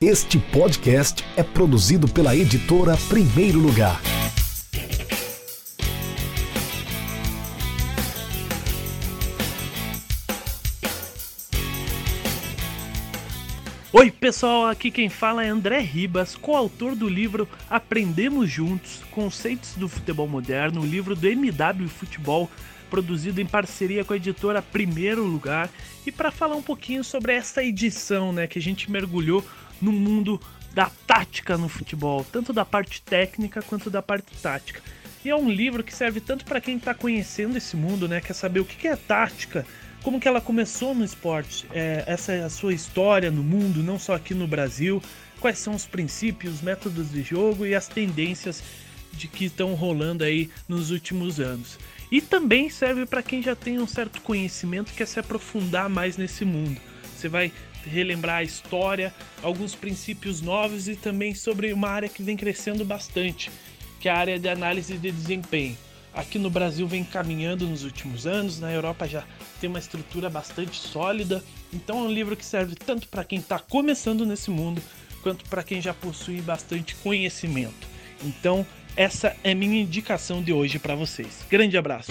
Este podcast é produzido pela editora Primeiro Lugar. Oi, pessoal, aqui quem fala é André Ribas, coautor do livro Aprendemos Juntos: Conceitos do Futebol Moderno, livro do MW Futebol, produzido em parceria com a editora Primeiro Lugar. E para falar um pouquinho sobre essa edição, né, que a gente mergulhou no mundo da tática no futebol, tanto da parte técnica quanto da parte tática. E é um livro que serve tanto para quem está conhecendo esse mundo, né, quer saber o que é tática, como que ela começou no esporte, é, essa é a sua história no mundo, não só aqui no Brasil, quais são os princípios, métodos de jogo e as tendências de que estão rolando aí nos últimos anos. E também serve para quem já tem um certo conhecimento e quer se aprofundar mais nesse mundo. Você vai relembrar a história, alguns princípios novos e também sobre uma área que vem crescendo bastante, que é a área de análise de desempenho. Aqui no Brasil vem caminhando nos últimos anos, na Europa já tem uma estrutura bastante sólida, então é um livro que serve tanto para quem está começando nesse mundo, quanto para quem já possui bastante conhecimento. Então, essa é minha indicação de hoje para vocês. Grande abraço!